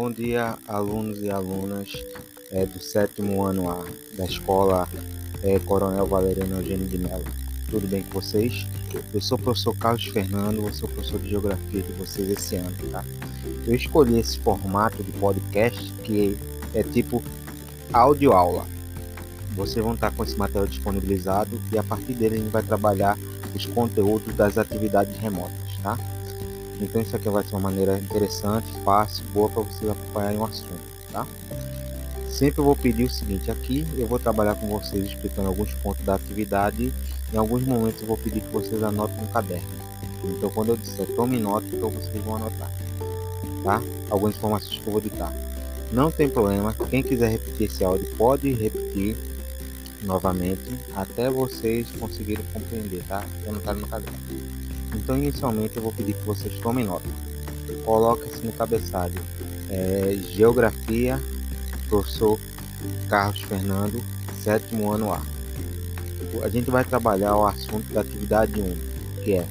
Bom dia, alunos e alunas é, do sétimo ano A da escola é, Coronel Valeriano Eugênio de Mello. Tudo bem com vocês? Eu sou o professor Carlos Fernando, ser o professor de Geografia de vocês esse ano, tá? Eu escolhi esse formato de podcast que é tipo áudio aula. Vocês vão estar com esse material disponibilizado e a partir dele a gente vai trabalhar os conteúdos das atividades remotas, tá? Então isso aqui vai ser uma maneira interessante, fácil, boa para vocês acompanharem o assunto, tá? Sempre vou pedir o seguinte, aqui eu vou trabalhar com vocês explicando alguns pontos da atividade. Em alguns momentos eu vou pedir que vocês anotem no caderno. Então quando eu disser tome nota, então vocês vão anotar, tá? Algumas informações que eu vou ditar. Não tem problema, quem quiser repetir esse áudio pode repetir novamente até vocês conseguirem compreender, tá? Quero no caderno. Então, inicialmente, eu vou pedir que vocês tomem nota. Coloque-se no cabeçalho é, Geografia, professor Carlos Fernando, sétimo ano A. A gente vai trabalhar o assunto da atividade 1, que é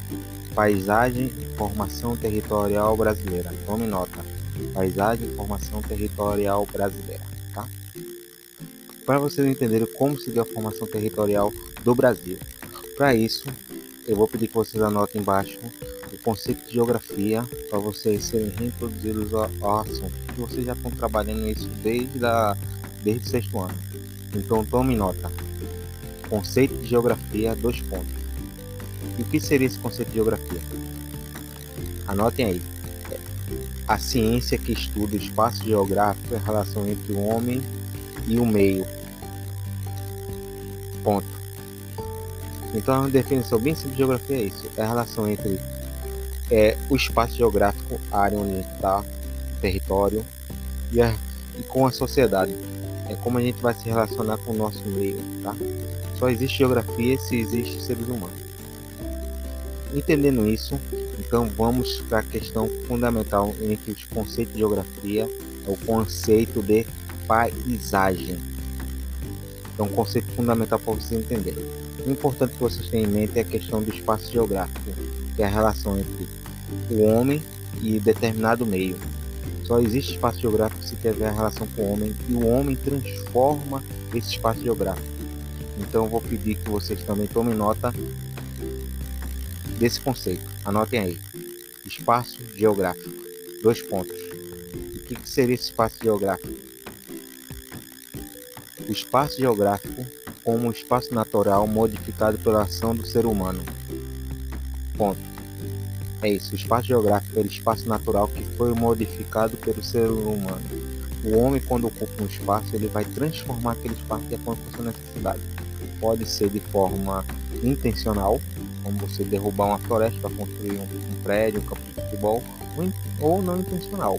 Paisagem e Formação Territorial Brasileira. Tome nota. Paisagem e Formação Territorial Brasileira, tá? Para vocês entenderem como se deu a formação territorial do Brasil. Para isso, eu vou pedir que vocês anotem embaixo o conceito de geografia para vocês serem reintroduzidos ao, assunto. Que vocês já estão trabalhando isso desde, a, desde o sexto ano. Então tome nota. Conceito de geografia, dois pontos. E o que seria esse conceito de geografia? Anotem aí. A ciência que estuda o espaço geográfico e a relação entre o homem e o meio. Ponto. Então, uma definição bem simples de geografia é isso: é a relação entre é, o espaço geográfico, a área onde está, território, e, a, e com a sociedade. É como a gente vai se relacionar com o nosso meio, tá? Só existe geografia se existe seres humanos. Entendendo isso, então vamos para a questão fundamental entre os conceitos de geografia, é o conceito de paisagem. É um conceito fundamental para você entender. Importante que vocês tenham em mente é a questão do espaço geográfico, que é a relação entre o homem e determinado meio. Só existe espaço geográfico se tiver a relação com o homem e o homem transforma esse espaço geográfico. Então vou pedir que vocês também tomem nota desse conceito. Anotem aí. Espaço geográfico. Dois pontos. O que seria esse espaço geográfico? O espaço geográfico como um espaço natural modificado pela ação do ser humano. Ponto. É isso, o espaço geográfico é o espaço natural que foi modificado pelo ser humano. O homem, quando ocupa um espaço, ele vai transformar aquele espaço de acordo com a sua necessidade. Pode ser de forma intencional, como você derrubar uma floresta para construir um, um, prédio, um campo de futebol, ou, não intencional.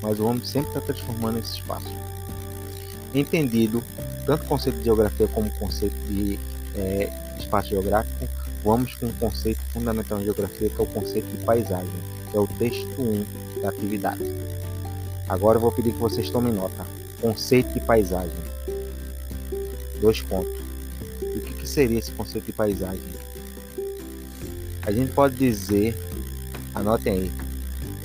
Mas o homem sempre está transformando esse espaço. Entendido tanto o conceito de geografia como o conceito de é, espaço geográfico, vamos com um conceito fundamental em geografia, que é o conceito de paisagem, que é o texto 1 da atividade. Agora eu vou pedir que vocês tomem nota. Conceito de paisagem. Dois pontos. o que, que seria esse conceito de paisagem? A gente pode dizer, anotem aí,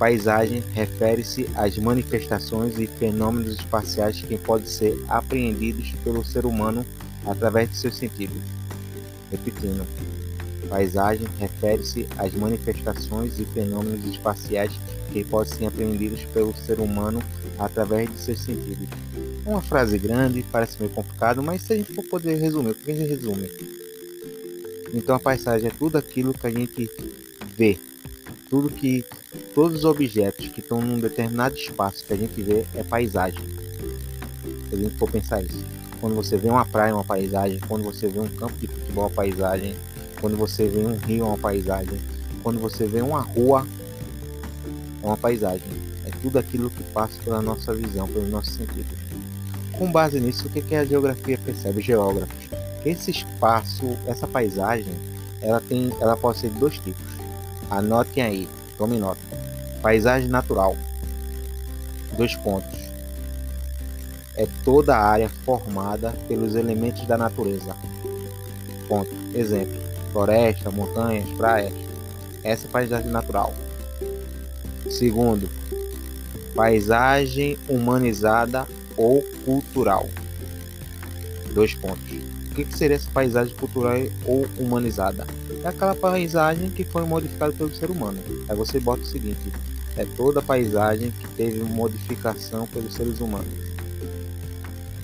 Paisagem refere-se às manifestações e fenômenos espaciais que podem ser apreendidos pelo ser humano através de seus sentidos. Repetindo, paisagem refere-se às manifestações e fenômenos espaciais que podem ser apreendidos pelo ser humano através de seus sentidos. Uma frase grande, parece meio complicado, mas se a gente for poder resumir, o que a gente resume? Então a paisagem é tudo aquilo que a gente vê, tudo que todos os objetos que estão num determinado espaço que a gente vê é paisagem. Se a gente for pensar isso. Quando você vê uma praia, uma paisagem. Quando você vê um campo de futebol, uma paisagem. Quando você vê um rio, uma paisagem. Quando você vê uma rua, é uma paisagem. É tudo aquilo que passa pela nossa visão, pelo nosso sentido. Com base nisso, o que, a geografia percebe? Geógrafos. Que esse espaço, essa paisagem, ela tem, ela pode ser de dois tipos. Anotem aí, tome nota. Paisagem natural. Dois pontos. É toda a área formada pelos elementos da natureza. Ponto. Exemplo: floresta, montanhas, praias. Essa é paisagem natural. Segundo, paisagem humanizada ou cultural. Dois pontos. O que seria essa paisagem cultural ou humanizada? É aquela paisagem que foi modificada pelo ser humano. Aí você bota o seguinte: é toda paisagem que teve modificação pelos seres humanos.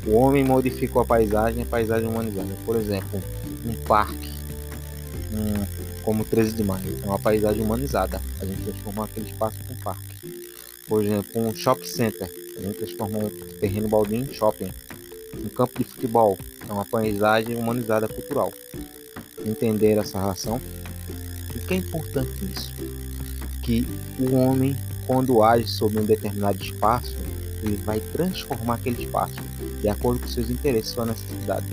O homem modificou a paisagem, a paisagem humanizada. Por exemplo, um parque, um, como 13 de maio, é uma paisagem humanizada. A gente transformou aquele espaço em um parque. Por exemplo, um shopping center, a gente transformou um terreno baldio em shopping. Um campo de futebol, é uma paisagem humanizada cultural. Entender essa relação? O que é importante nisso? Que o homem, quando age sobre um determinado espaço, ele vai transformar aquele espaço de acordo com seus interesses, sua necessidade.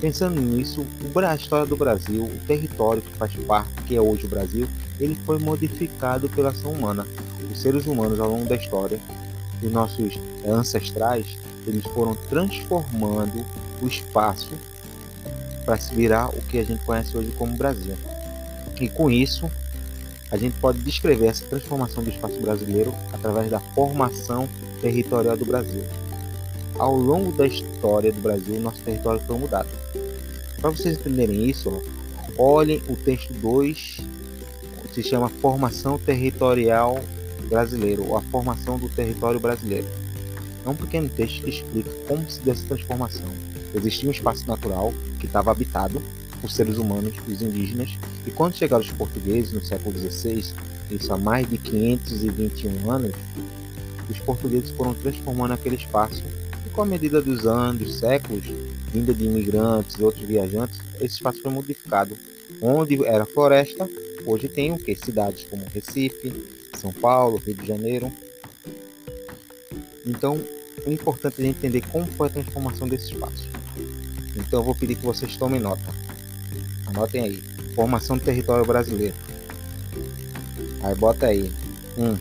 Pensando nisso, a história do Brasil, o território que faz parte, que é hoje o Brasil, ele foi modificado pela ação humana. Os seres humanos, ao longo da história, os nossos ancestrais, eles foram transformando o espaço para se virar o que a gente conhece hoje como Brasil. E com isso, a gente pode descrever essa transformação do espaço brasileiro através da formação territorial do Brasil. Ao longo da história do Brasil, nosso território foi mudado. Para vocês entenderem isso, olhem o texto 2, se chama Formação Territorial Brasileiro, ou a formação do território brasileiro. É um pequeno texto que explica como se deu essa transformação. Existia um espaço natural que estava habitado por seres humanos, os indígenas, e quando chegaram os portugueses no século XVI, isso há mais de 521 anos, os portugueses foram transformando aquele espaço e com a medida dos anos, séculos, vinda de imigrantes e outros viajantes, esse espaço foi modificado. Onde era floresta, hoje tem o que? Cidades como Recife, São Paulo, Rio de Janeiro. Então, é importante entender como foi a transformação desse espaço. Então, eu vou pedir que vocês tomem nota. Anotem aí. Formação do território brasileiro. Aí bota aí. 1. Um,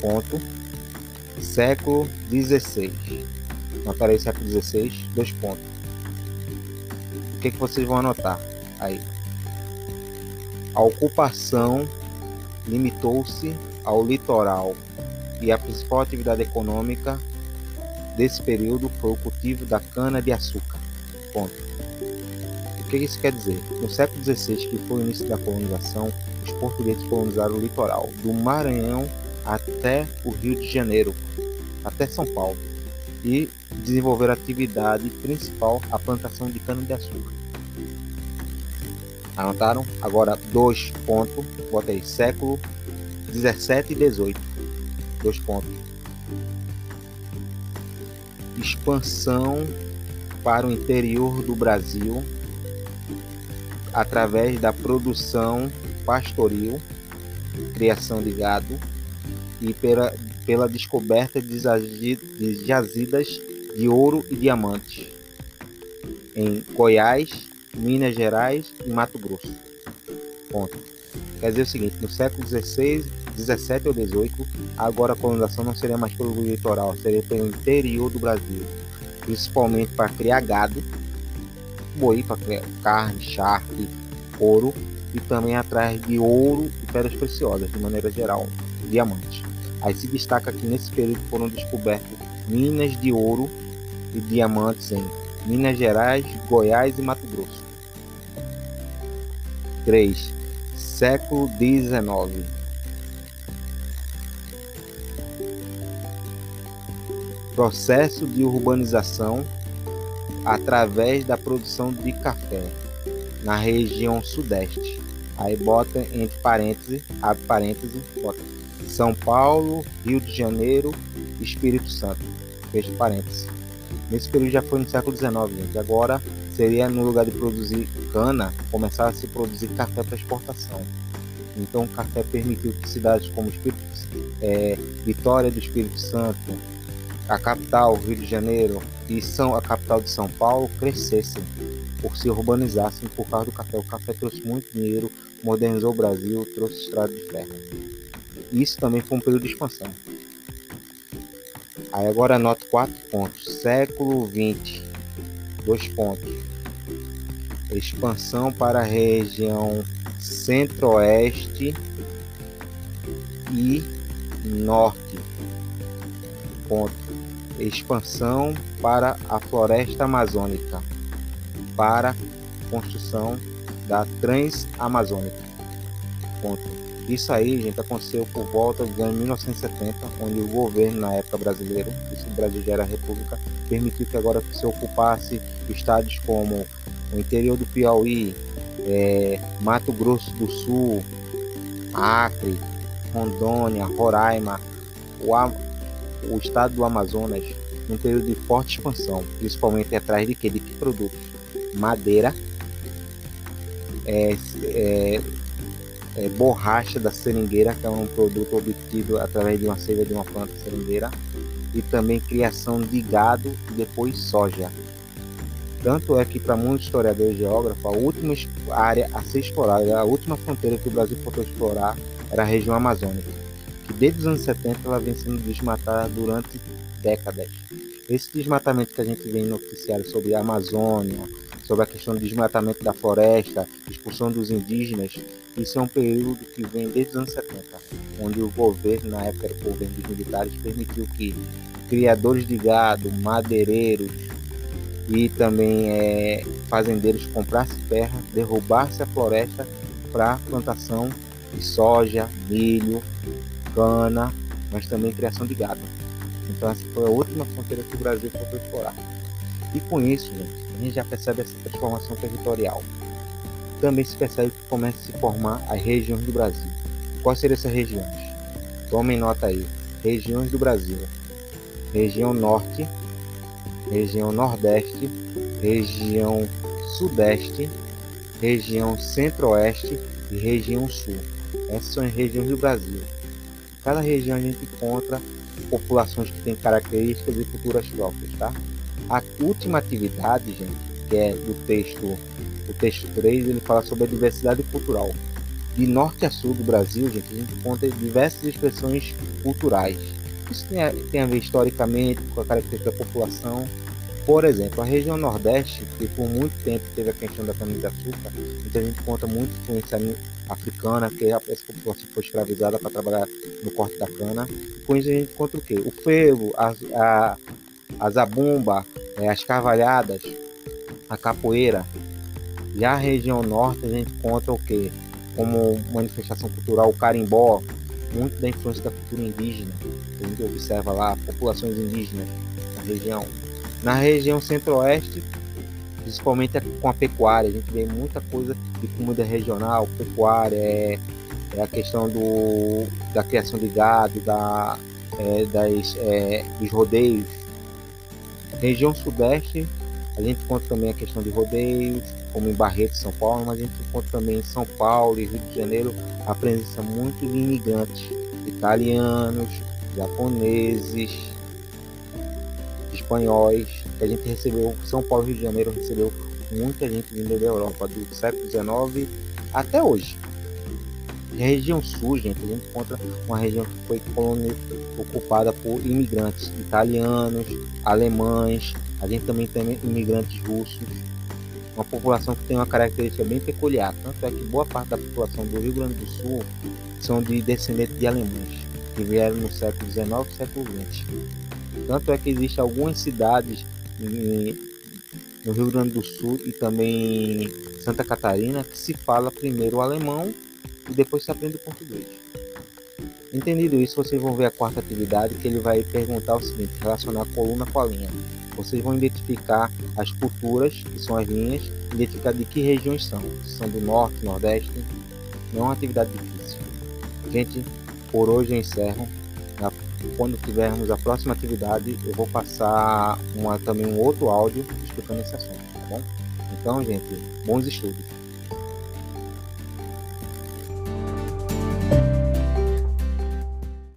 ponto. Século 16. Anotarei século 16. Dois pontos. O que, que vocês vão anotar? Aí. A ocupação limitou-se ao litoral e a principal atividade econômica desse período foi o cultivo da cana-de-açúcar. O que isso quer dizer? No século XVI, que foi o início da colonização, os portugueses colonizaram o litoral, do Maranhão até o Rio de Janeiro, até São Paulo, e desenvolveram a atividade principal, a plantação de cana-de-açúcar. Anotaram? Agora, dois pontos, bota aí, século 17 e 18 Dois pontos. Expansão para o interior do Brasil através da produção pastoril, criação de gado e pela, pela descoberta de jazidas de ouro e diamantes em Goiás, Minas Gerais e Mato Grosso. Ponto. Quer dizer o seguinte, no século XVI 17 ou 18, agora a colonização não seria mais pelo litoral, seria pelo interior do Brasil, principalmente para criar gado, boi para criar carne, charque, ouro e também atrás de ouro e pedras preciosas, de maneira geral, diamantes. Aí se destaca que nesse período foram descobertas minas de ouro e diamantes em Minas Gerais, Goiás e Mato Grosso. 3. Século XIX processo de urbanização através da produção de café na região sudeste. Aí bota entre parênteses, abre parênteses, bota São Paulo, Rio de Janeiro, Espírito Santo. Fecha parênteses. Nesse período já foi no século XIX, gente. Agora seria no lugar de produzir cana, começar a se produzir café para exportação. Então o café permitiu que cidades como Espírito, é, Vitória do Espírito Santo, a capital, Rio de Janeiro, e São, a capital de São Paulo crescessem, por se urbanizassem por causa do café. O café trouxe muito dinheiro, modernizou o Brasil, trouxe estrada de ferro. Isso também foi um período de expansão. Aí agora anoto quatro pontos. Século XX, dois pontos. Expansão para a região centro-oeste e norte Ponto. Expansão para a floresta amazônica, para construção da Transamazônica. Ponto. Isso aí, gente, aconteceu por volta de 1970, onde o governo, na época brasileiro, isso o Brasil já era república, permitiu que agora se ocupasse estados como o interior do Piauí, é, Mato Grosso do Sul, Acre, Rondônia, Roraima, o, o estado do Amazonas, num período de forte expansão, principalmente atrás de que? De que produtos? Madeira, é, é, é, borracha da seringueira, que é um produto obtido através de uma seiva de uma planta seringueira, e também criação de gado e depois soja. Tanto é que para muitos historiadores e geógrafos, a última área a ser explorada, a última fronteira que o Brasil podia explorar era a região amazônica, desde os anos 70 ela vem sendo desmatada durante décadas. Esse desmatamento que a gente vê em noticiários sobre a Amazônia, sobre a questão do desmatamento da floresta, expulsão dos indígenas, isso é um período que vem desde os anos 70, onde o governo, na época era o governo dos militares, permitiu que criadores de gado, madeireiros e também é, fazendeiros comprassem terra, derrubassem a floresta para plantação de soja, milho, cana, mas também criação de gado. Então essa foi a última fronteira que o Brasil foi explorar. E com isso, gente, a gente já percebe essa transformação territorial também se percebe que começa a se formar as regiões do Brasil. Quais seriam essas regiões? Tomem nota aí. Regiões do Brasil. Região Norte, região Nordeste, região Sudeste, região Centro-Oeste e região Sul. Essas são as regiões do Brasil. Cada região a gente encontra populações que têm características e culturas próprias, tá? A última atividade, gente, que é do texto o texto 3 ele fala sobre a diversidade cultural. De norte a sul do Brasil, gente, a gente encontra diversas expressões culturais. Isso tem a, tem a ver historicamente com a característica da população. Por exemplo, a região Nordeste, que por muito tempo teve a questão da cana-de-açúcar, então a gente encontra muita influência africana, que essa população foi escravizada para trabalhar no corte da cana. com isso a gente encontra o quê? O fervo, a, a, a zabumba, é, as carvalhadas, a capoeira, já a região norte a gente encontra o que? Como manifestação cultural, o carimbó, muito da influência da cultura indígena. A gente observa lá populações indígenas na região. Na região centro-oeste, principalmente com a pecuária, a gente vê muita coisa de comida regional, pecuária, é, é a questão do, da criação de gado, da, é, das, é, dos rodeios. Região sudeste, a gente encontra também a questão de rodeios, como em Barreto, São Paulo, mas a gente encontra também em São Paulo e Rio de Janeiro a presença muito de imigrantes italianos, japoneses, espanhóis, que a gente recebeu, São Paulo e Rio de Janeiro recebeu muita gente vinda da Europa do século XIX até hoje. a região sul, gente, a gente encontra uma região que foi colônia, ocupada por imigrantes italianos, alemães, a gente também tem imigrantes russos, uma população que tem uma característica bem peculiar, tanto é que boa parte da população do Rio Grande do Sul são de descendentes de alemães, que vieram no século XIX e século XX. Tanto é que existem algumas cidades no Rio Grande do Sul e também Santa Catarina que se fala primeiro o alemão e depois se aprende o português. Entendido isso, vocês vão ver a quarta atividade que ele vai perguntar o seguinte, relacionar coluna com a linha vocês vão identificar as culturas, que são as linhas, identificar de que regiões são. Se são do norte, nordeste. Não é uma atividade difícil. Gente, por hoje eu encerro. Quando tivermos a próxima atividade, eu vou passar uma, também um outro áudio explicando esse assunto, tá bom? Então, gente, bons estudos.